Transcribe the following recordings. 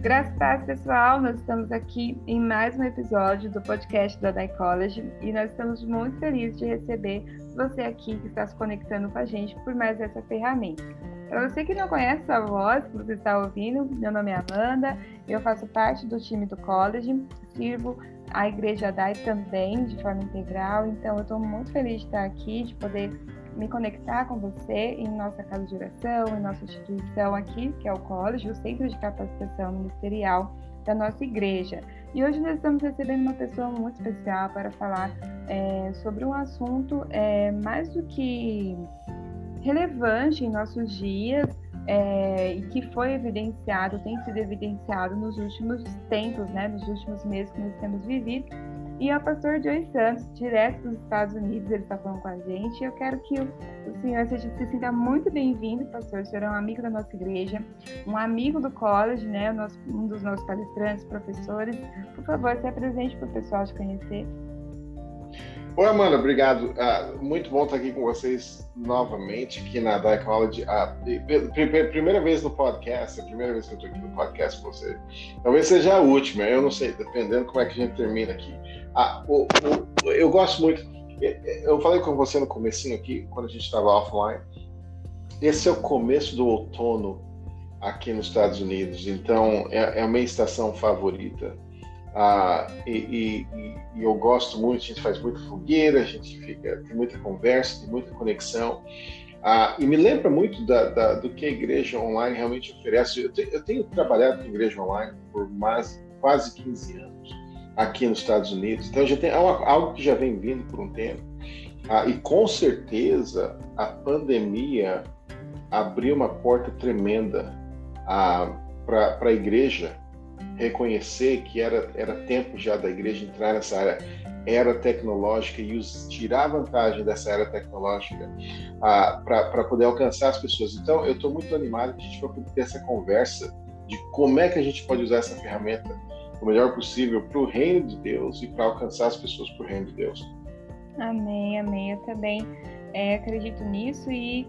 Graças a Deus, pessoal, nós estamos aqui em mais um episódio do podcast da Dai College e nós estamos muito felizes de receber você aqui que está se conectando com a gente por mais essa ferramenta. Para você que não conhece a voz que você está ouvindo, meu nome é Amanda, eu faço parte do time do college, sirvo a Igreja Dai também de forma integral, então eu estou muito feliz de estar aqui, de poder me conectar com você em nossa casa de oração, em nossa instituição aqui, que é o College, o Centro de Capacitação Ministerial da nossa igreja. E hoje nós estamos recebendo uma pessoa muito especial para falar é, sobre um assunto é, mais do que relevante em nossos dias é, e que foi evidenciado, tem sido evidenciado nos últimos tempos, né, nos últimos meses que nós temos vivido, e é o pastor Joey Santos, direto dos Estados Unidos, ele está falando com a gente. Eu quero que o, senhor seja, se sinta muito bem-vindo, pastor. O senhor é um amigo da nossa igreja, um amigo do college, né? Um dos nossos palestrantes, professores. Por favor, se apresente para o pessoal te conhecer. Oi, Amanda, obrigado. Ah, muito bom estar aqui com vocês novamente aqui na Dai College. Ah, primeira vez no podcast, a primeira vez que eu estou aqui no podcast com você. Talvez seja a última, eu não sei, dependendo como é que a gente termina aqui. Ah, o, o, eu gosto muito. Eu falei com você no comecinho aqui, quando a gente estava offline. Esse é o começo do outono aqui nos Estados Unidos, então é, é a minha estação favorita. Ah, e, e, e, eu gosto muito, a gente faz muita fogueira, a gente fica, tem muita conversa, tem muita conexão. Ah, e me lembra muito da, da, do que a igreja online realmente oferece. Eu, te, eu tenho trabalhado com igreja online por mais, quase 15 anos aqui nos Estados Unidos, então já tem algo que já vem vindo por um tempo. Ah, e com certeza a pandemia abriu uma porta tremenda ah, para a igreja reconhecer que era, era tempo já da igreja entrar nessa área era tecnológica e os, tirar vantagem dessa era tecnológica ah, para poder alcançar as pessoas. Então, eu estou muito animado que a gente vai poder ter essa conversa de como é que a gente pode usar essa ferramenta o melhor possível para o reino de Deus e para alcançar as pessoas para o reino de Deus. Amém, amém. Eu também é, acredito nisso e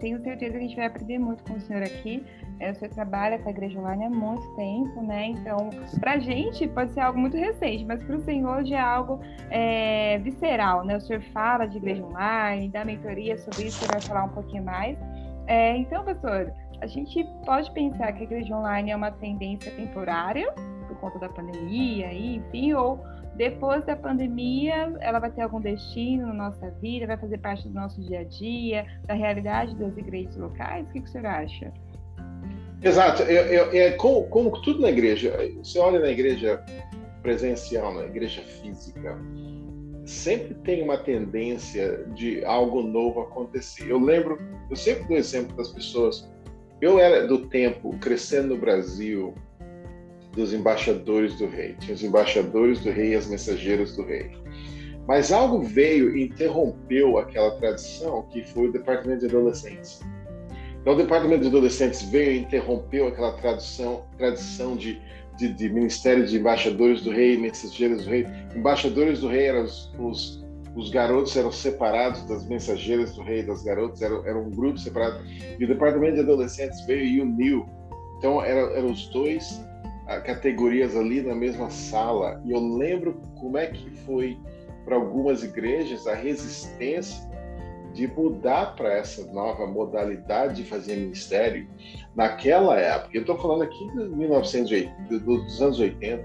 tenho certeza que a gente vai aprender muito com o senhor aqui. É, você trabalha com a igreja online há muito tempo, né? Então, para a gente pode ser algo muito recente, mas para o senhor já é algo é, visceral, né? O senhor fala de igreja online, da mentoria, sobre isso você vai falar um pouquinho mais. É, então, pastor, a gente pode pensar que a igreja online é uma tendência temporária, por conta da pandemia, enfim, ou depois da pandemia, ela vai ter algum destino na nossa vida, vai fazer parte do nosso dia a dia, da realidade das igrejas locais? O que, que o senhor acha? Exato. É, é, como, como, tudo na igreja, você olha na igreja presencial, na igreja física, sempre tem uma tendência de algo novo acontecer. Eu lembro, eu sempre dou exemplo das pessoas. Eu era do tempo crescendo no Brasil dos embaixadores do rei. Tinha os embaixadores do rei e as mensageiras do rei. Mas algo veio e interrompeu aquela tradição que foi o departamento de adolescentes. Então, o departamento de adolescentes veio e interrompeu aquela tradição, de, de, de ministério de embaixadores do rei, mensageiros do rei. Embaixadores do rei eram os, os, os garotos eram separados das mensageiras do rei, das garotas, era, era um grupo separado. E o departamento de adolescentes veio e uniu. Então, eram, eram os dois categorias ali na mesma sala. E eu lembro como é que foi para algumas igrejas a resistência de mudar para essa nova modalidade de fazer ministério naquela época. Eu estou falando aqui de 1980, dos anos 80.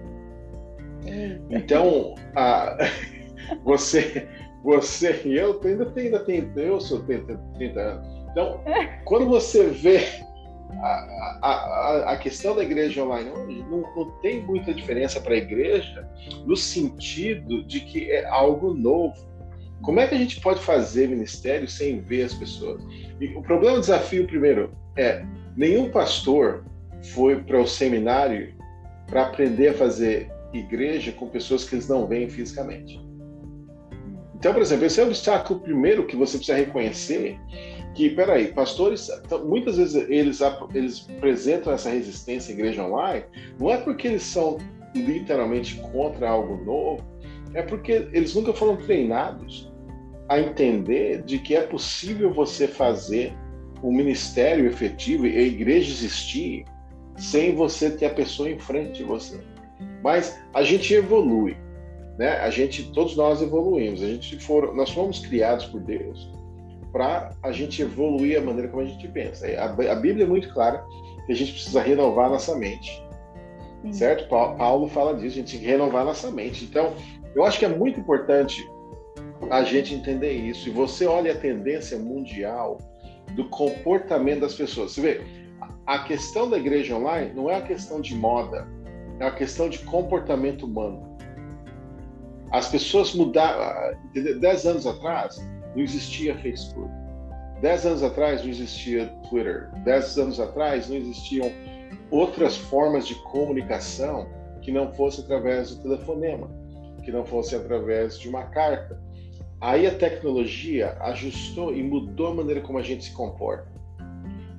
Então, a, você, você e eu ainda tenho, ainda eu sou 30, 30 anos. Então, quando você vê a, a, a, questão da igreja online hoje não, não tem muita diferença para a igreja no sentido de que é algo novo como é que a gente pode fazer ministério sem ver as pessoas? E o problema, o desafio, primeiro, é nenhum pastor foi para o seminário para aprender a fazer igreja com pessoas que eles não veem fisicamente. Então, por exemplo, esse é o obstáculo primeiro que você precisa reconhecer que, peraí, pastores, então, muitas vezes eles, eles apresentam essa resistência à igreja online, não é porque eles são literalmente contra algo novo, é porque eles nunca foram treinados a entender de que é possível você fazer um ministério efetivo e a igreja existir sem você ter a pessoa em frente de você. Mas a gente evolui, né? A gente, todos nós evoluímos. A gente for, nós fomos criados por Deus para a gente evoluir a maneira como a gente pensa. A, a Bíblia é muito clara que a gente precisa renovar nossa mente, Sim. certo? Paulo fala disso, a gente tem que renovar nossa mente. Então, eu acho que é muito importante a gente entender isso. E você olha a tendência mundial do comportamento das pessoas. Você vê, a questão da igreja online não é a questão de moda, é a questão de comportamento humano. As pessoas mudaram. Dez anos atrás, não existia Facebook. Dez anos atrás, não existia Twitter. Dez anos atrás, não existiam outras formas de comunicação que não fosse através do telefonema, que não fosse através de uma carta. Aí a tecnologia ajustou e mudou a maneira como a gente se comporta.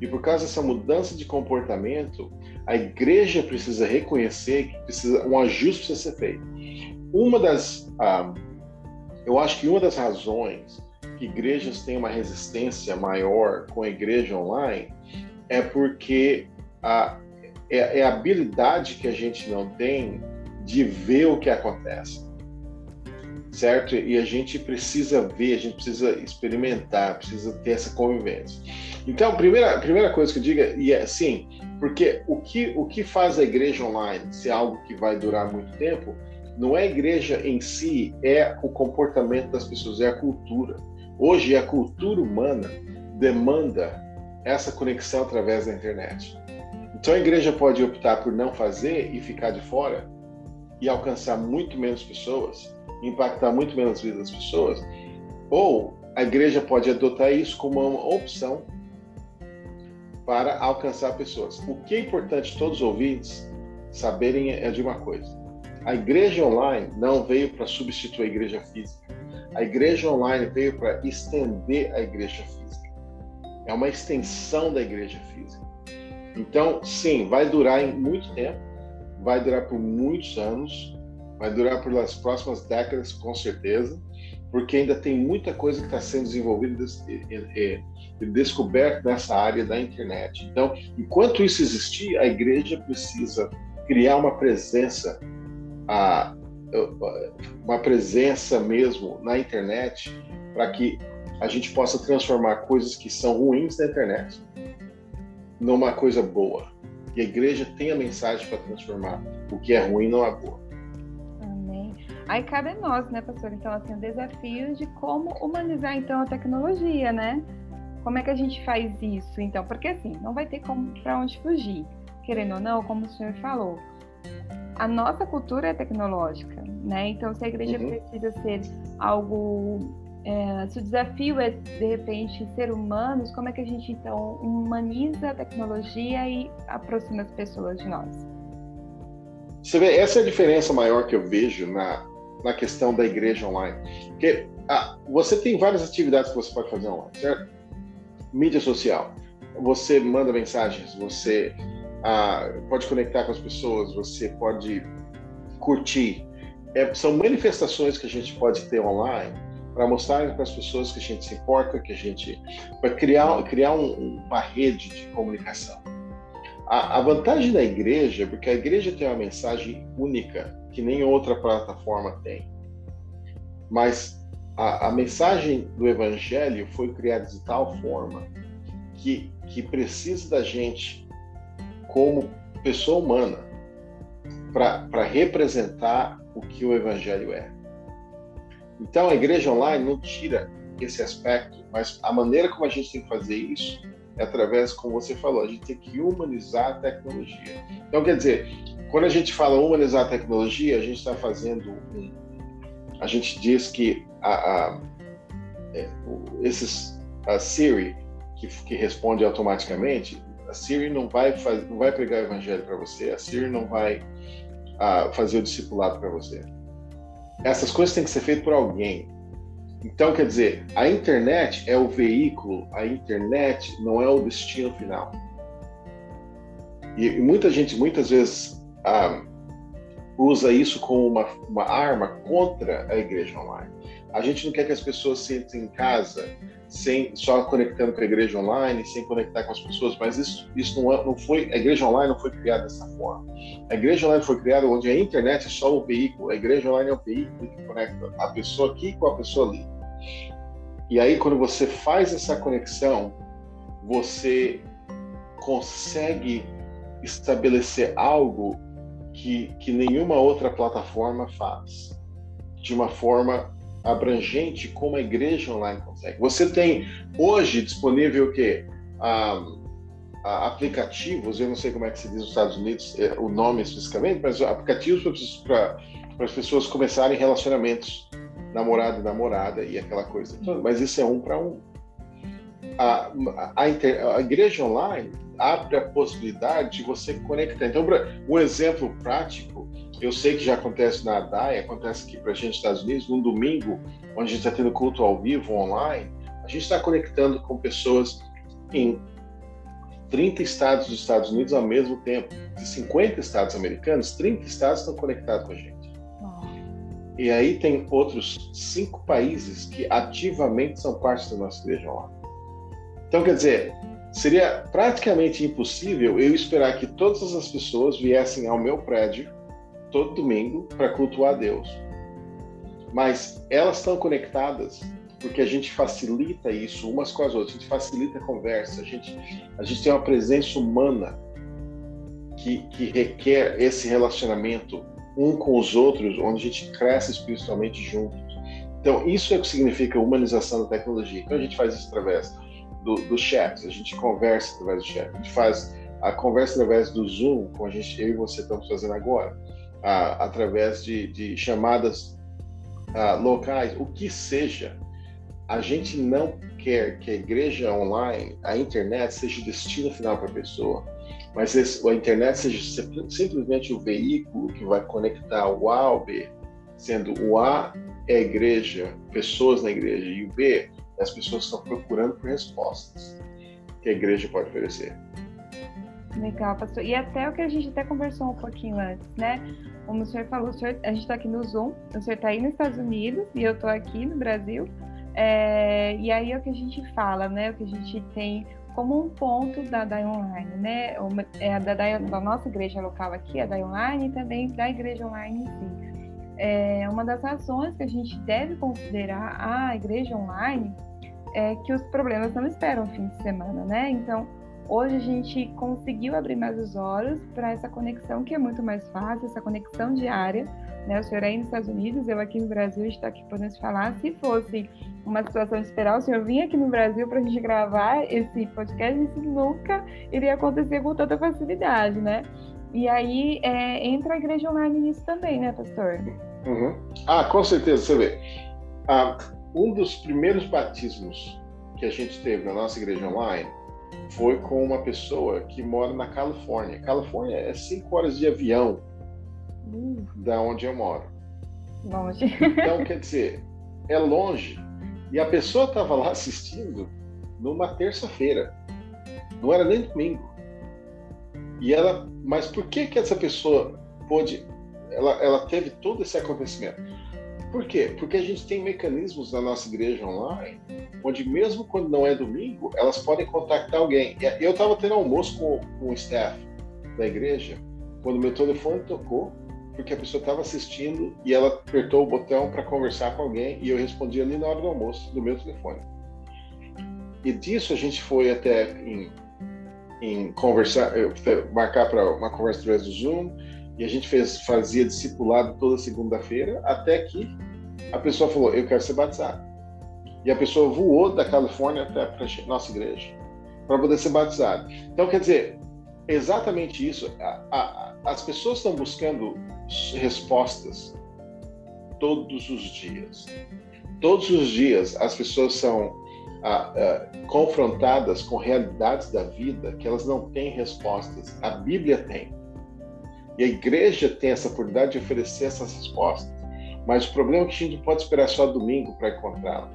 E por causa dessa mudança de comportamento, a igreja precisa reconhecer que precisa, um ajuste precisa ser feito. Uma das, ah, eu acho que uma das razões que igrejas têm uma resistência maior com a igreja online é porque a, é, é a habilidade que a gente não tem de ver o que acontece certo? E a gente precisa ver, a gente precisa experimentar, precisa ter essa convivência. Então, a primeira, primeira coisa que eu digo é, é sim, porque o que, o que faz a igreja online ser algo que vai durar muito tempo, não é a igreja em si, é o comportamento das pessoas, é a cultura. Hoje, a cultura humana demanda essa conexão através da internet. Então, a igreja pode optar por não fazer e ficar de fora e alcançar muito menos pessoas, impactar muito menos a vida das pessoas, ou a igreja pode adotar isso como uma opção para alcançar pessoas. O que é importante todos os ouvintes saberem é de uma coisa: a igreja online não veio para substituir a igreja física. A igreja online veio para estender a igreja física. É uma extensão da igreja física. Então, sim, vai durar muito tempo, vai durar por muitos anos, vai durar pelas próximas décadas, com certeza, porque ainda tem muita coisa que está sendo desenvolvida e, descoberta nessa área da internet. Então, enquanto isso existir, a igreja precisa criar uma presença, uma presença mesmo na internet, para que a gente possa transformar coisas que são ruins na internet numa coisa boa. E a igreja tem a mensagem para transformar o que é ruim numa boa. Aí cabe a nós, né, pastor? Então, assim, o desafio de como humanizar, então, a tecnologia, né? Como é que a gente faz isso, então? Porque, assim, não vai ter como para onde fugir. Querendo ou não, como o senhor falou, a nossa cultura é tecnológica, né? Então, se a igreja uhum. precisa ser algo... É, se o desafio é, de repente, ser humanos, como é que a gente, então, humaniza a tecnologia e aproxima as pessoas de nós? Você vê, essa é a diferença maior que eu vejo na, na questão da igreja online. Porque ah, você tem várias atividades que você pode fazer online, certo? Mídia social. Você manda mensagens, você ah, pode conectar com as pessoas, você pode curtir. É, são manifestações que a gente pode ter online para mostrar para as pessoas que a gente se importa, que a gente para criar criar um, uma rede de comunicação. A, a vantagem da igreja, porque a igreja tem uma mensagem única que nem outra plataforma tem. Mas a, a mensagem do evangelho foi criada de tal forma que, que precisa da gente como pessoa humana para representar o que o evangelho é. Então a igreja online não tira esse aspecto, mas a maneira como a gente tem que fazer isso é através, como você falou, a gente tem que humanizar a tecnologia. Então, quer dizer, quando a gente fala humanizar a tecnologia, a gente está fazendo um, a gente diz que a, a, é, esses a Siri que, que responde automaticamente, a Siri não vai faz, não vai pregar o evangelho para você, a Siri não vai a, fazer o discipulado para você. Essas coisas têm que ser feitas por alguém. Então, quer dizer, a internet é o veículo, a internet não é o destino final. E, e muita gente, muitas vezes, ah, usa isso como uma, uma arma contra a igreja online. A gente não quer que as pessoas sentem em casa sem só conectando com a igreja online, sem conectar com as pessoas, mas isso, isso não, é, não foi, a igreja online não foi criada dessa forma. A igreja online foi criada onde a internet é só o veículo, a igreja online é o veículo que conecta a pessoa aqui com a pessoa ali. E aí, quando você faz essa conexão, você consegue estabelecer algo que, que nenhuma outra plataforma faz, de uma forma abrangente como a igreja online consegue. Você tem hoje disponível o quê? Ah, aplicativos, eu não sei como é que se diz nos Estados Unidos é, o nome especificamente, mas aplicativos para as pessoas começarem relacionamentos, namorado e namorada e aquela coisa. Mas isso é um para um. A, a, a, igreja online abre a possibilidade de você conectar. Então, um exemplo prático eu sei que já acontece na ADAI, acontece aqui para a gente nos Estados Unidos, num domingo, onde a gente está tendo culto ao vivo, online, a gente está conectando com pessoas em 30 estados dos Estados Unidos ao mesmo tempo. De 50 estados americanos, 30 estados estão conectados com a gente. E aí tem outros cinco países que ativamente são parte da nossa igreja online. Então, quer dizer, seria praticamente impossível eu esperar que todas as pessoas viessem ao meu prédio todo domingo para cultuar Deus. Mas elas estão conectadas porque a gente facilita isso umas com as outras, a gente facilita a conversa, a gente, a gente tem uma presença humana que, que requer esse relacionamento um com os outros, onde a gente cresce espiritualmente juntos. Então, isso é o que significa humanização da tecnologia. Então, a gente faz isso através do, do chat, a gente conversa através do chat, a gente faz a conversa através do Zoom, como a gente, eu e você estamos fazendo agora ah, através de, de chamadas ah, locais, o que seja, a gente não quer que a igreja online, a internet, seja o destino final para a pessoa, mas esse, a internet seja simplesmente o veículo que vai conectar o A ao B, sendo o A é a igreja, pessoas na igreja, e o B as pessoas estão procurando por respostas que a igreja pode oferecer. Legal, pastor. E até o que a gente até conversou um pouquinho antes, né? Como o senhor falou, o senhor, a gente está aqui no Zoom, o senhor está aí nos Estados Unidos e eu estou aqui no Brasil. É, e aí é o que a gente fala, né? O que a gente tem como um ponto da DAI Online, né? É da, da, da, nossa igreja local aqui, a DAI Online, e também da igreja online em si. É, uma das razões que a gente deve considerar a igreja online é que os problemas não esperam fim de semana, né? Então, Hoje a gente conseguiu abrir mais os olhos para essa conexão que é muito mais fácil, essa conexão diária. Né? O senhor aí nos Estados Unidos, eu aqui no Brasil, está aqui podendo falar. Se fosse uma situação de esperar o senhor vir aqui no Brasil para a gente gravar esse podcast, isso nunca iria acontecer com tanta facilidade, né? E aí é, entra a igreja online nisso também, né, pastor? Uhum. Ah, com certeza, você vê. Ah, um dos primeiros batismos que a gente teve na nossa igreja online foi com uma pessoa que mora na Califórnia. Califórnia é cinco horas de avião uh. da onde eu moro. Longe. Então, quer dizer, é longe. E a pessoa estava lá assistindo numa terça-feira. Não era nem domingo. E ela, mas por que que essa pessoa pôde, ela, ela teve todo esse acontecimento? Por quê? Porque a gente tem mecanismos na nossa igreja online, onde mesmo quando não é domingo, elas podem contactar alguém. Eu estava tendo almoço com, com o staff da igreja, quando meu telefone tocou, porque a pessoa estava assistindo e ela apertou o botão para conversar com alguém e eu respondi ali na hora do almoço, do meu telefone. E disso a gente foi até em, em conversar, marcar para uma conversa através do Zoom, e a gente fez, fazia discipulado toda segunda-feira, até que a pessoa falou: Eu quero ser batizado. E a pessoa voou da Califórnia até a nossa igreja para poder ser batizado. Então, quer dizer, exatamente isso. A, a, as pessoas estão buscando respostas todos os dias. Todos os dias as pessoas são confrontadas com realidades da vida que elas não têm respostas. A Bíblia tem. E a igreja tem essa oportunidade de oferecer essas respostas. Mas o problema é que a gente pode esperar só domingo para encontrá-la.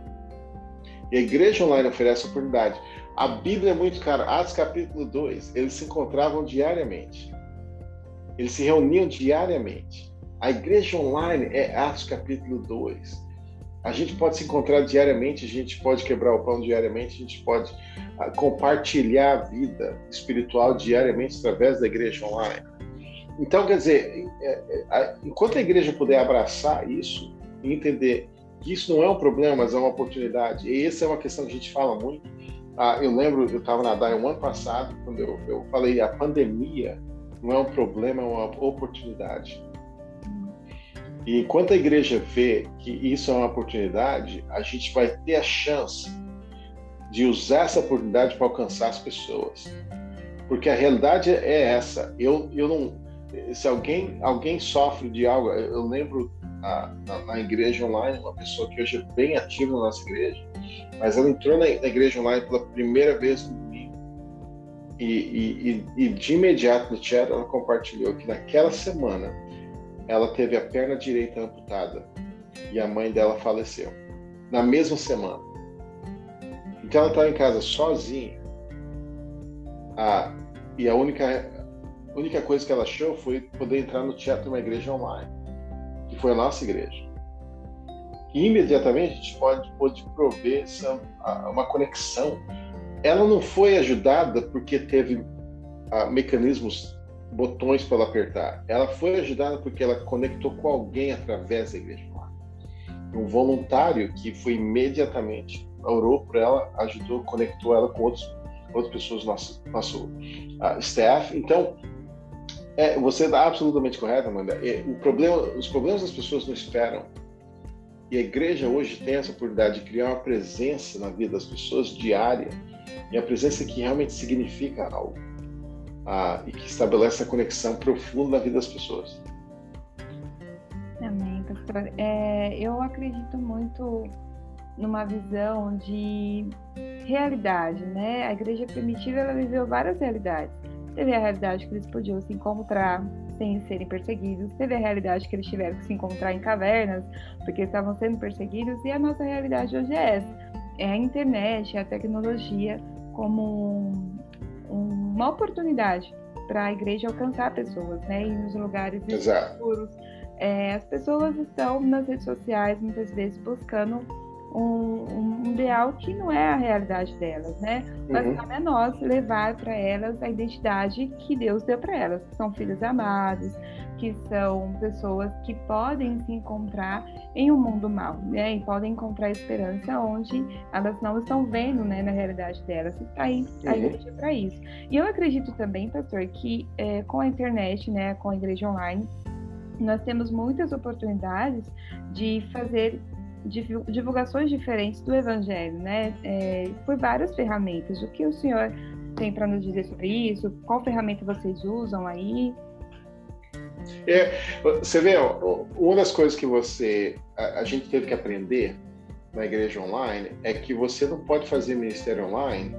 E a igreja online oferece a oportunidade. A Bíblia é muito cara. Atos capítulo 2, eles se encontravam diariamente. Eles se reuniam diariamente. A igreja online é Atos capítulo 2. a gente pode se encontrar diariamente, a gente pode quebrar o pão diariamente, a gente pode uh, compartilhar a vida espiritual diariamente através da igreja online. Então, quer dizer, é, é, enquanto a igreja puder abraçar isso e entender que isso não é um problema, mas é uma oportunidade, e essa é uma questão que a gente fala muito. Ah, eu lembro, eu estava na DAI um ano passado, quando eu, eu falei a pandemia não é um problema, é uma oportunidade. E enquanto a igreja vê que isso é uma oportunidade, a gente vai ter a chance de usar essa oportunidade para alcançar as pessoas. Porque a realidade é essa. Eu, eu não, se alguém alguém sofre de algo, eu lembro na, na, na, igreja online uma pessoa que hoje é bem ativa na nossa igreja, mas ela entrou na, na igreja online pela primeira vez no domingo e, e, e, de imediato no chat ela compartilhou que naquela semana ela teve a perna direita amputada e a mãe dela faleceu na mesma semana. Então ela estava em casa sozinha. Ah, e a única a única coisa que ela achou foi poder entrar no chat de uma igreja online, que foi a nossa igreja. E imediatamente a gente pode, pode prover essa, uma conexão. Ela não foi ajudada porque teve uh, mecanismos, botões para ela apertar. Ela foi ajudada porque ela conectou com alguém através da igreja online. Um voluntário que foi imediatamente orou por ela, ajudou, conectou ela com outros, outras pessoas nosso, nosso uh, staff. Então, é, você está absolutamente correta, Amanda. É, o problema, os problemas das pessoas não esperam. E a igreja hoje tem essa oportunidade de criar uma presença na vida das pessoas diária, e a presença que realmente significa algo, ah, e que estabelece a conexão profunda na vida das pessoas. Amém, pastor. É, eu acredito muito numa visão de realidade, né? A igreja primitiva ela viveu várias realidades Teve a realidade que eles podiam se encontrar sem serem perseguidos, teve a realidade que eles tiveram que se encontrar em cavernas porque estavam sendo perseguidos, e a nossa realidade hoje é essa: é a internet, é a tecnologia como um, uma oportunidade para a igreja alcançar pessoas, né? E nos lugares seguros. É, as pessoas estão nas redes sociais muitas vezes buscando um, um, ideal que não é a realidade delas, né? Mas uhum. cabe a nós levar para elas a identidade que Deus deu para elas, que são filhos amados, que são pessoas que podem se encontrar em um mundo mal, né? E podem encontrar esperança onde elas não estão vendo, né, na realidade delas. E tá aí a uhum. igreja para isso. E eu acredito também, pastor, que é, com a internet, né, com a igreja online, nós temos muitas oportunidades de fazer divulgações diferentes do Evangelho, né? É, por várias ferramentas. O que o senhor tem para nos dizer sobre isso? Qual ferramenta vocês usam aí? É, você vê, uma das coisas que você a, a, gente teve que aprender na igreja online é que você não pode fazer ministério online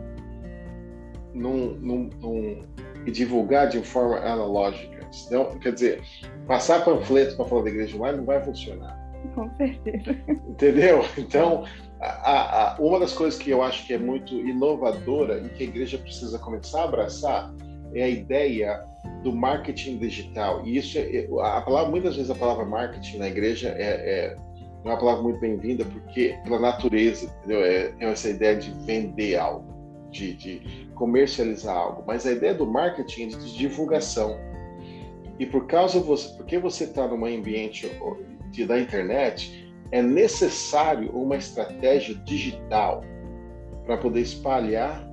num, num, num, e divulgar de forma analógica. Então, quer dizer, passar panfletos para falar da igreja online não vai funcionar. Com certeza. Entendeu? Então, a, a, uma das coisas que eu acho que é muito inovadora e que a igreja precisa começar a abraçar é a ideia do marketing digital. E isso é, a palavra, muitas vezes a palavra marketing na igreja é, é uma palavra muito bem-vinda porque pela natureza, entendeu? É, é, essa ideia de vender algo, de, de comercializar algo. Mas a ideia do marketing é de divulgação. E por causa você, porque você está num ambiente de, da internet, é necessário uma estratégia digital para poder espalhar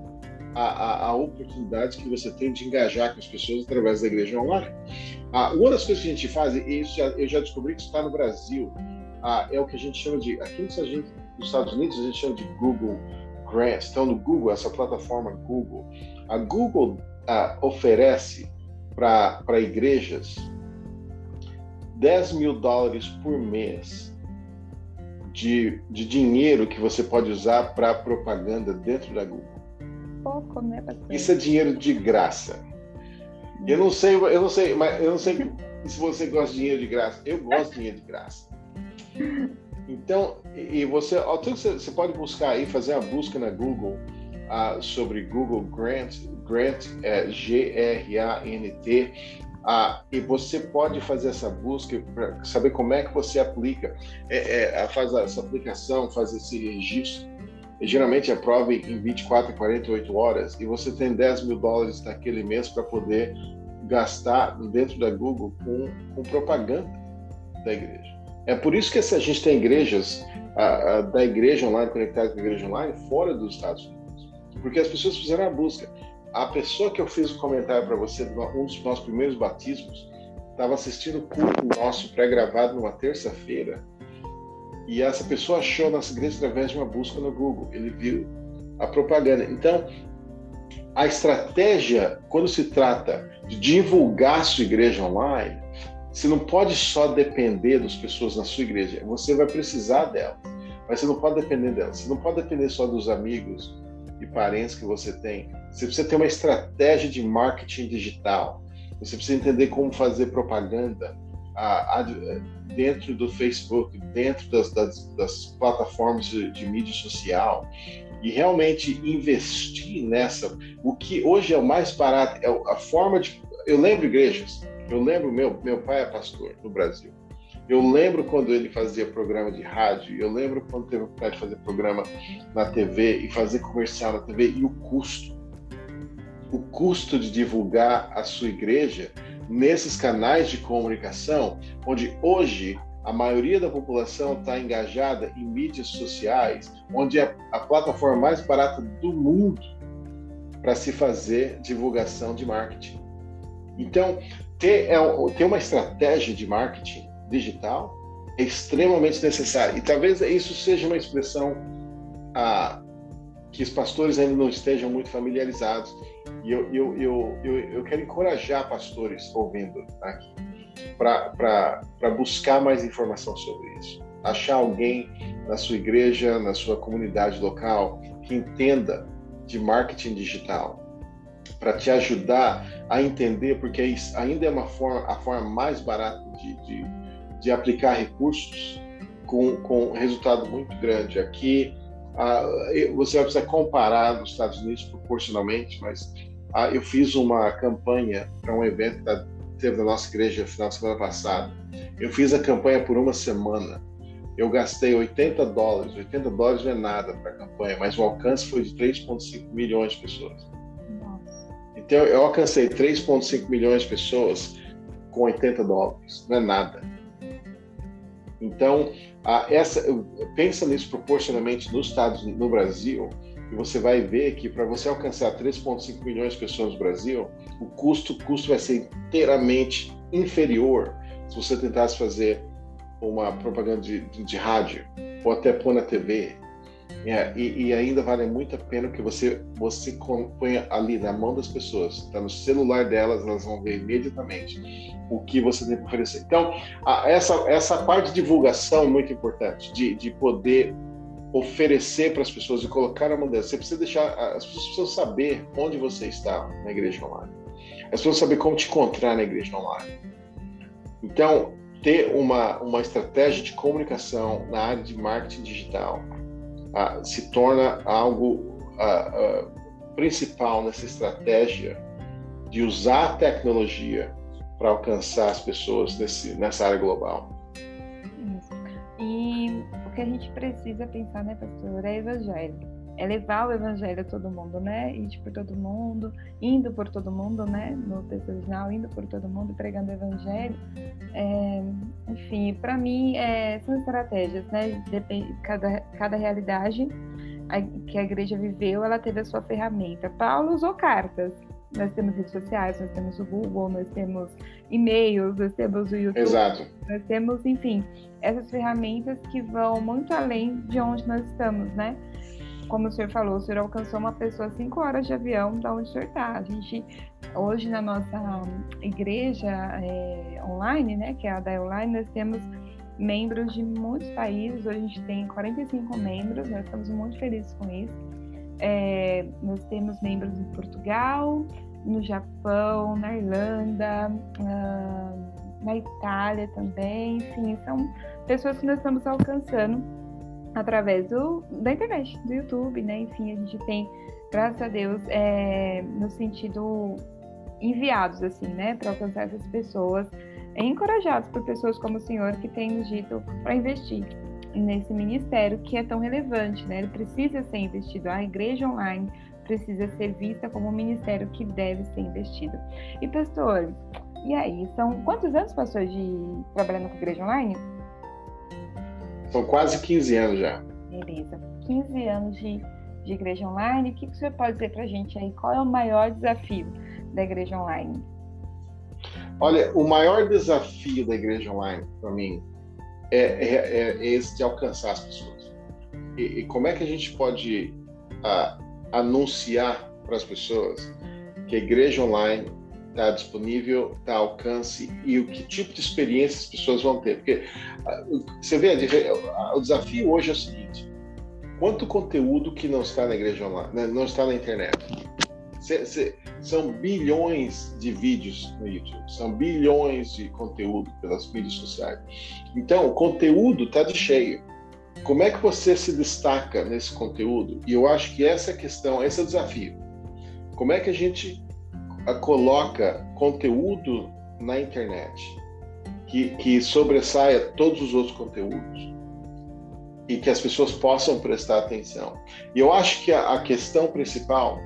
a, a, a, oportunidade que você tem de engajar com as pessoas através da igreja online. Ah, uma das coisas que a gente faz, e já, eu já descobri que está no Brasil, ah, é o que a gente chama de, aqui nos Estados Unidos, a gente chama de Google Grants. Então, no Google, essa plataforma Google, a Google ah, oferece para igrejas 10 mil dólares por mês de, de dinheiro que você pode usar para propaganda dentro da Google. Pouco, né, Isso é dinheiro de graça. Eu não sei, eu não sei, mas eu não sei se você gosta de dinheiro de graça. Eu gosto de dinheiro de graça. Então, e você, você pode buscar aí, fazer uma busca na Google uh, sobre Google Grant, Grant é G-R-A-N-T, Ah, e você pode fazer essa busca para saber como é que você aplica, é, é, faz essa aplicação, faz esse registro. E, geralmente aprova em 24 a 48 horas e você tem 10 mil dólares naquele mês para poder gastar dentro da Google com, com propaganda da igreja. É por isso que a gente tem igrejas a, a, da igreja online conectadas com a igreja online fora dos Estados Unidos, porque as pessoas fizeram a busca. A pessoa que eu fiz o comentário para você, um dos nossos primeiros batismos, estava assistindo o culto nosso pré-gravado numa terça-feira e essa pessoa achou nossa igreja através de uma busca no Google. Ele viu a propaganda. Então, a estratégia, quando se trata de divulgar sua igreja online, você não pode só depender das pessoas na sua igreja. Você vai precisar delas, mas você não pode depender delas. Você não pode depender só dos amigos e parentes que você tem. Você precisa ter uma estratégia de marketing digital. Você precisa entender como fazer propaganda a, a, dentro do Facebook, dentro das, das, das plataformas de, de mídia social e realmente investir nessa. O que hoje é o mais barato é a forma de. Eu lembro igrejas, eu lembro meu meu pai é pastor no Brasil. Eu lembro quando ele fazia programa de rádio, eu lembro quando teve a oportunidade de fazer programa na TV e fazer comercial na TV e o custo. O custo de divulgar a sua igreja nesses canais de comunicação, onde hoje a maioria da população está engajada em mídias sociais, onde é a plataforma mais barata do mundo para se fazer divulgação de marketing. Então, ter, é, ter uma estratégia de marketing digital é extremamente necessário. E talvez isso seja uma expressão ah, que os pastores ainda não estejam muito familiarizados. E eu, eu, eu, eu, eu quero encorajar pastores ouvindo aqui para buscar mais informação sobre isso. Achar alguém na sua igreja, na sua comunidade local, que entenda de marketing digital, para te ajudar a entender, porque ainda é uma forma, a forma mais barata de, de, de aplicar recursos com, com resultado muito grande. Aqui, você vai precisar comparar nos Estados Unidos proporcionalmente, mas eu fiz uma campanha para um evento que teve na nossa igreja no final de semana passada. Eu fiz a campanha por uma semana. Eu gastei 80 dólares. 80 dólares não é nada para a campanha, mas o alcance foi de 3,5 milhões de pessoas. Então eu alcancei 3,5 milhões de pessoas com 80 dólares. Não é nada. Então, essa, pensa nisso proporcionalmente nos Estados no Brasil e você vai ver que para você alcançar 3,5 milhões de pessoas no Brasil, o custo, o custo vai ser inteiramente inferior se você tentasse fazer uma propaganda de, de, de rádio ou até pôr na TV. É, e, e, ainda vale muito a pena que você você ponha ali na mão das pessoas, está no celular delas, elas vão ver imediatamente o que você tem para oferecer. Então, a, essa essa parte de divulgação é muito importante, de, de poder oferecer para as pessoas e colocar na mão delas. Você precisa deixar, as pessoas precisam saber onde você está na igreja online. As pessoas saber como te encontrar na igreja online. Então, ter uma, uma estratégia de comunicação na área de marketing digital se torna algo principal nessa estratégia de usar a tecnologia para alcançar as pessoas nesse, nessa área global. E que a gente precisa pensar, né, pastor, é evangelho. É levar o evangelho a todo mundo, né? Ir por todo mundo, indo por todo mundo, né? No texto original, indo por todo mundo, pregando o evangelho. É, enfim, para mim, é, são estratégias, né? Depende, cada, cada realidade que a igreja viveu, ela teve a sua ferramenta. Paulo usou cartas, nós temos redes sociais, nós temos o Google, nós temos e-mails, nós temos o YouTube, Exato. nós temos, enfim, essas ferramentas que vão muito além de onde nós estamos, né? Como o senhor falou, o senhor alcançou uma pessoa cinco horas de avião da onde o senhor está. A gente, hoje na nossa igreja é, online, né, que é a da online, nós temos membros de muitos países. Hoje a gente tem 45 membros, nós estamos muito felizes com isso. É, nós temos membros em Portugal, no Japão, na Irlanda, uh, na Itália também. Enfim, são pessoas que nós estamos alcançando através do, da internet, do YouTube, né? Enfim, a gente tem, graças a Deus, é, no sentido enviados, assim, né, para alcançar essas pessoas, encorajados por pessoas como o senhor que tem nos dito para investir nesse ministério que é tão relevante, né? Ele precisa ser investido. A igreja online precisa ser vista como um ministério que deve ser investido. E pastor, e aí, são quantos anos, pastor, de trabalhando com igreja online? São quase 15 anos já. Beleza. 15 anos de, de igreja online. O que, que senhor pode dizer para a gente aí? Qual é o maior desafio da igreja online? Olha, o maior desafio da igreja online, para mim, é, é, é, esse de alcançar as pessoas. E, e como é que a gente pode uh, anunciar para as pessoas que a igreja online está disponível, está ao alcance e o que tipo de experiência as pessoas vão ter? Porque uh, você vê, o desafio hoje é o seguinte: quanto conteúdo que não está na igreja online, né, não está na internet? são bilhões de vídeos no YouTube, são bilhões de conteúdo pelas mídias sociais. Então, o conteúdo está de cheio. Como é que você se destaca nesse conteúdo? E eu acho que essa é a questão, esse é o desafio. Como é que a gente coloca conteúdo na internet que, que sobressaia todos os outros conteúdos e que as pessoas possam prestar atenção? E eu acho que a, a questão principal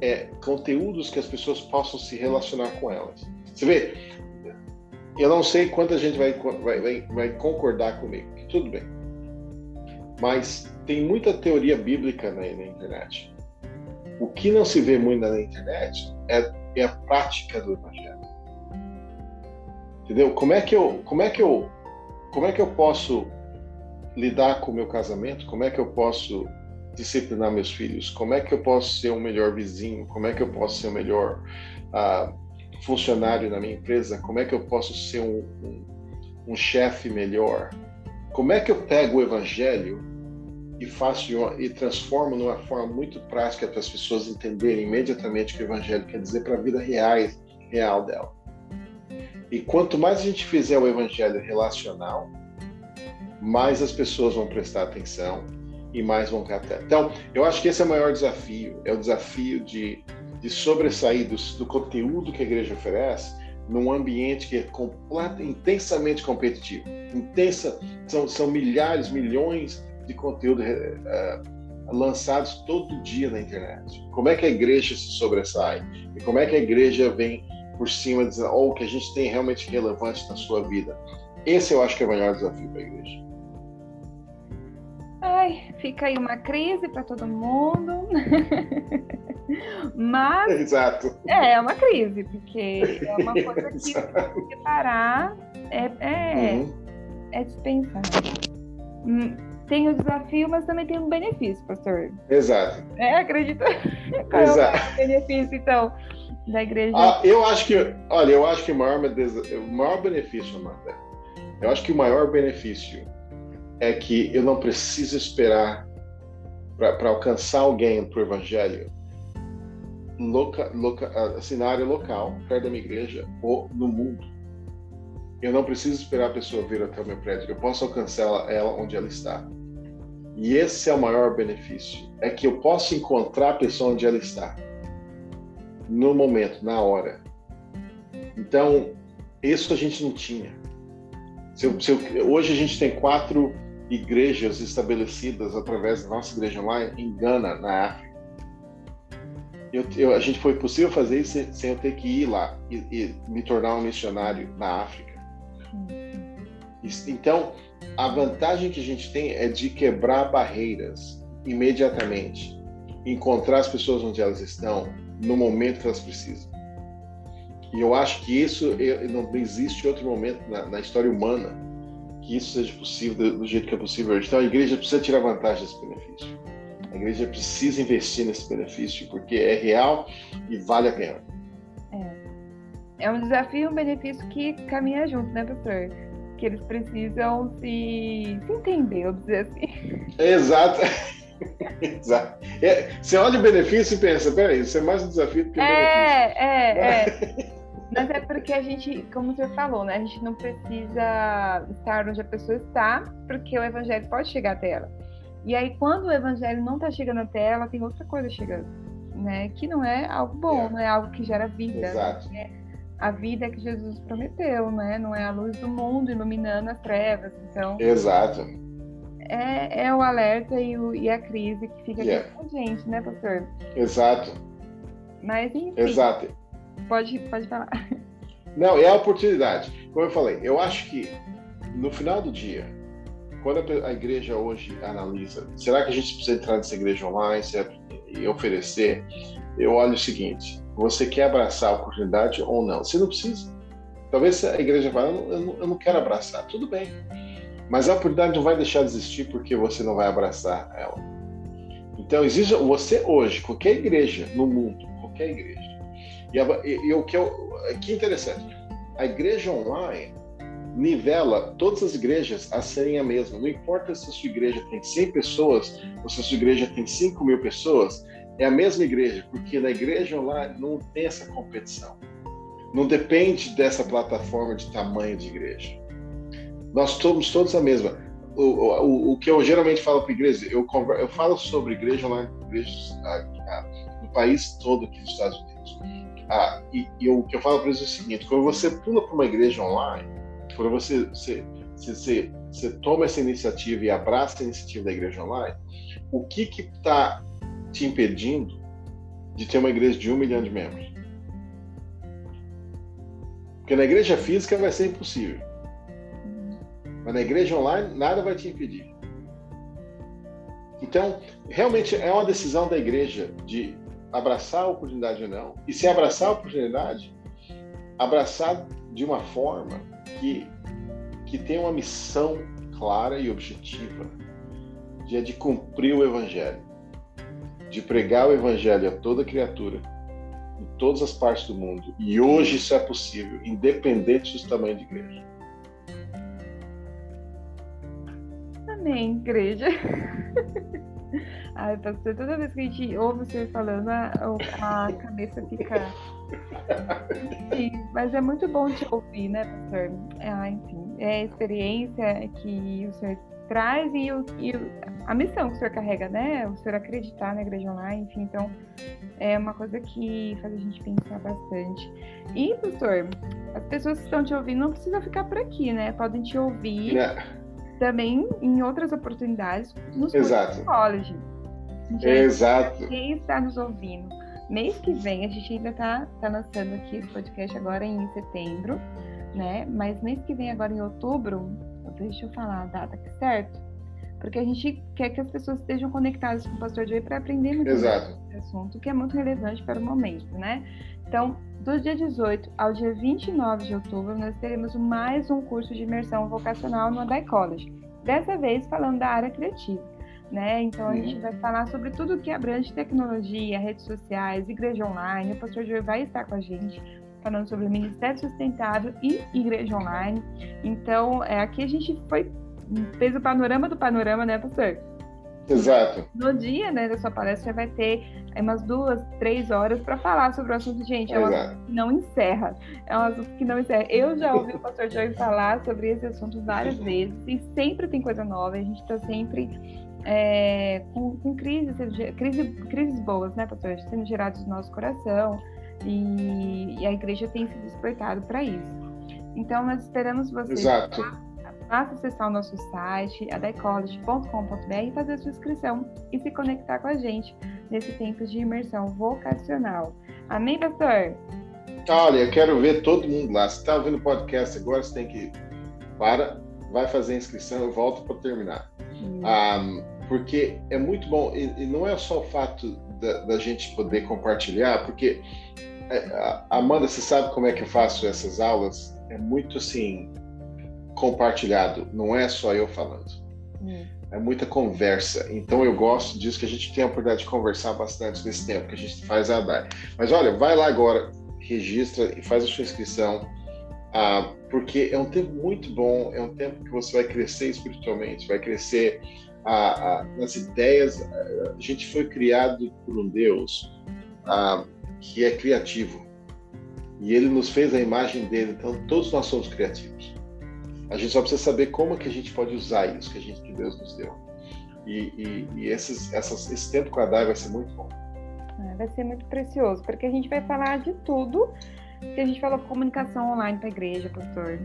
é, conteúdos que as pessoas possam se relacionar com elas. Você vê, eu não sei quanta gente vai, vai, vai concordar comigo, tudo bem. Mas tem muita teoria bíblica na, na, internet. O que não se vê muito na internet é, é a prática do evangelho. Entendeu? Como é que eu, como é que eu, como é que eu posso lidar com o meu casamento? Como é que eu posso disciplinar meus filhos? Como é que eu posso ser um melhor vizinho? Como é que eu posso ser um melhor uh, funcionário na minha empresa? Como é que eu posso ser um, um, um chefe melhor? Como é que eu pego o evangelho e faço e transformo numa forma muito prática para as pessoas entenderem imediatamente o que o evangelho quer dizer para a vida real, real dela? E quanto mais a gente fizer o evangelho relacional, mais as pessoas vão prestar atenção e mais vão captar. Então, eu acho que esse é o maior desafio, é o desafio de, de sobressair do, do conteúdo que a igreja oferece num ambiente que é completo, intensamente competitivo. Intensa, são, são milhares, milhões de conteúdo uh, lançados todo dia na internet. Como é que a igreja se sobressai? E como é que a igreja vem por cima de ou oh, que a gente tem realmente relevante na sua vida? Esse eu acho que é o maior desafio para a igreja. Ai, fica aí uma crise para todo mundo. Mas. Exato. É, é uma crise, porque é uma coisa que se parar é, é, uhum. é dispensável. Tem o desafio, mas também tem um benefício, pastor. Exato. É, acredita? Qual Exato. é o benefício, então, da igreja? Ah, eu acho que, olha, eu acho que o maior, o maior benefício, Amanda, eu acho que o maior benefício é que eu não preciso esperar para alcançar alguém para o evangelho loca, loca, assim, na área local, perto da minha igreja ou no mundo. Eu não preciso esperar a pessoa vir até o meu prédio, eu posso alcançar ela, onde ela está. E esse é o maior benefício, é que eu posso encontrar a pessoa onde ela está, no momento, na hora. Então, isso a gente não tinha. Se eu, se eu, hoje a gente tem quatro igrejas estabelecidas através da nossa igreja online em Gana, na África. Eu, eu, a gente foi possível fazer isso sem, sem eu ter que ir lá e, e, me tornar um missionário na África. Então, a vantagem que a gente tem é de quebrar barreiras imediatamente, encontrar as pessoas onde elas estão no momento que elas precisam. E eu acho que isso não existe outro momento na, na história humana que isso seja possível do, jeito que é possível. Então a igreja precisa tirar vantagem desse benefício. A igreja precisa investir nesse benefício porque é real e vale a pena. É, é um desafio e um benefício que caminha junto, né, pastor? Que eles precisam se, se entender, vamos dizer assim. Exato. Exato. É, você olha o benefício e pensa, peraí, isso é mais um desafio do que um é, benefício. É, é. Mas é porque a gente, como você falou, né? A gente não precisa estar onde a pessoa está, porque o evangelho pode chegar até ela. E aí, quando o evangelho não está chegando até ela, tem outra coisa chegando. né? Que não é algo bom, É. não é algo que gera vida. Exato. né? A vida que Jesus prometeu, né? Não é a luz do mundo iluminando as trevas. Então, Exato. é, é o alerta e, o- e a crise que fica Yeah. aqui com a gente, né, pastor? Exato. Mas, enfim, Exato. pode, pode falar. Não, é a oportunidade. Como eu falei, eu acho que no final do dia, quando a igreja hoje analisa, será que a gente precisa entrar nessa igreja online será- e oferecer? Eu olho o seguinte: você quer abraçar a oportunidade ou não? Você não precisa. Talvez a igreja fale, eu não, eu não- quero abraçar. Tudo bem. Mas a oportunidade não vai deixar de existir porque você não vai abraçar ela. Então, existe você hoje, qualquer igreja no mundo, qualquer igreja, e, e- e o que, eu, que interessante, a igreja online nivela todas as igrejas a serem a mesma. Não importa se a sua igreja tem 100 pessoas ou se a sua igreja tem 5 mil pessoas, é a mesma igreja, porque na igreja online não tem essa competição. Não depende dessa plataforma de tamanho de igreja. Nós somos todos a mesma. O, o, o que eu geralmente falo para a igreja, eu, conver- eu falo sobre igreja online, igrejas no país todo aqui nos Estados Unidos. E, e o que eu falo para eles é o seguinte: quando você pula para uma igreja online, quando você, você, você, você toma essa iniciativa e abraça a iniciativa da igreja online, o que está te impedindo de ter uma igreja de um milhão de membros? Porque na igreja física vai ser impossível. Mas na igreja online, nada vai te impedir. Então, realmente é uma decisão da igreja de abraçar a oportunidade ou não. E se abraçar a oportunidade, abraçar de uma forma que, que tem uma missão clara e objetiva de, de cumprir o evangelho, de pregar o evangelho a toda criatura, em todas as partes do mundo. E hoje isso é possível, independente do tamanho de igreja. Amém, igreja. Ai, pastor, toda vez que a gente ouve o senhor falando, a, a cabeça fica. Enfim, mas é muito bom te ouvir, né, pastor? Ah, enfim, é a experiência que o senhor traz e, o, e a missão que o senhor carrega, né? O senhor acreditar na igreja online, enfim, então é uma coisa que faz a gente pensar bastante. E, pastor, as pessoas que estão te ouvindo não precisam ficar por aqui, né? Podem te ouvir Né? também em outras oportunidades nos Exato. college. Gente, Exato. quem está nos ouvindo? Mês que vem, a gente ainda está tá lançando aqui esse podcast agora em setembro, né? Mas mês que vem, agora em outubro, deixa eu falar a data certo, porque a gente quer que as pessoas estejam conectadas com o Pastor Joey para aprender muito Exato. esse assunto, que é muito relevante para o momento, né? Então, do dia 18 ao dia 29 de outubro, nós teremos mais um curso de imersão vocacional no Adai College. Dessa vez falando da área criativa, né? Então a gente vai falar sobre tudo que abrange tecnologia, redes sociais, igreja online. O pastor Joey vai estar com a gente falando sobre Ministério Sustentável e Igreja Online. Então, é, aqui a gente foi fez o panorama do panorama, né, pastor? Exato. No dia né, da sua palestra, você vai ter é, umas duas, três horas para falar sobre o assunto. Gente, é um Exato. assunto que não encerra. É um assunto que não encerra. Eu já ouvi o pastor Joey falar sobre esse assunto várias vezes e sempre tem coisa nova. A gente está sempre é, com, com crises, crise, crises boas, né, pastor? Sendo geradas no nosso coração e, e a igreja tem se despertado para isso. Então, nós esperamos vocês Exato. Basta acessar o nosso site, adaecollege.com.br e fazer a sua inscrição e se conectar com a gente nesse tempo de imersão vocacional. Amém, pastor? Olha, eu quero ver todo mundo lá. Se está ouvindo o podcast agora, você tem que para, vai fazer a inscrição e volta para terminar. Ah, porque é muito bom, e, e não é só o fato da, da gente poder compartilhar, porque Amanda, você sabe como é que eu faço essas aulas? É muito assim, compartilhado, não é só eu falando. Hum. É muita conversa. Então eu gosto disso, que a gente tem a oportunidade de conversar bastante nesse tempo que a gente faz a DAI. Mas olha, vai lá agora, registra e faz a sua inscrição, ah, porque é um tempo muito bom, é um tempo que você vai crescer espiritualmente, vai crescer ah, ah, nas ideias. A gente foi criado por um Deus ah, que é criativo. E ele nos fez a imagem dele, então todos nós somos criativos. A gente só precisa saber como que a gente pode usar isso que, a gente, que Deus nos deu. E, e, e esses, essas, esse tempo com a Dai vai ser muito bom. Ah, vai ser muito precioso, porque a gente vai falar de tudo que a gente falou comunicação online para a igreja, pastor.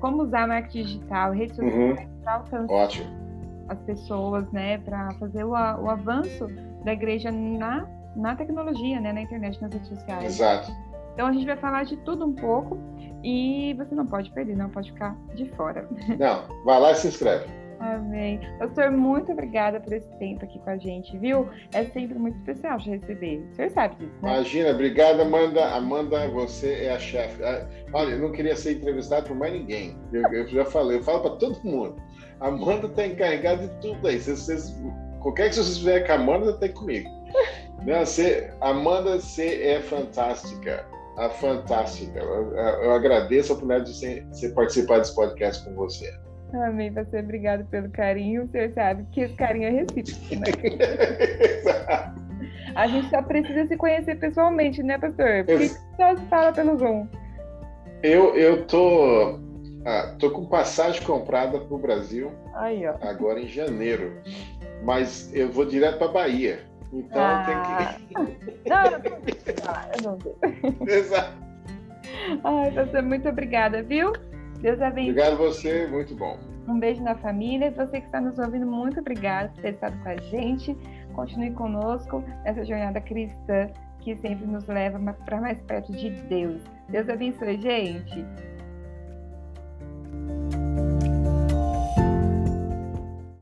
Como usar marketing digital, redes sociais uhum. para alcançar as pessoas, né, para fazer o, o avanço da igreja na, na tecnologia, né, na internet, nas redes sociais. Exato. Então a gente vai falar de tudo um pouco e você não pode perder, não pode ficar de fora. Não, vai lá e se inscreve. Amém. Doutor, muito obrigada por esse tempo aqui com a gente, viu? É sempre muito especial te receber. O senhor sabe disso, né? Imagina, obrigada, Amanda. Amanda, você é a chefe. Ah, olha, eu não queria ser entrevistado por mais ninguém. Eu, eu já falei, eu falo para todo mundo. Amanda está encarregada de tudo aí. Se vocês, qualquer que vocês fizer com a Amanda, tem comigo. Não, você, Amanda, você é fantástica a fantástica. Eu, eu agradeço a oportunidade de ser participar desse podcast com você. Amém, você. Obrigado pelo carinho. Você sabe que esse carinho é recíproco, né? a gente só precisa se conhecer pessoalmente, né, pastor? Por que só se fala pelo Zoom? Eu, eu tô, ah, tô com passagem comprada para o Brasil Aí, agora em janeiro. Mas eu vou direto para Bahia. Então ah. tem que. não, eu não sei. Exato. Ai, você, muito obrigada, viu? Deus abençoe. Obrigado a você, muito bom. Um beijo na família. Você que está nos ouvindo, muito obrigada por ter estado com a gente. Continue conosco nessa jornada cristã que sempre nos leva para mais perto de Deus. Deus abençoe, gente.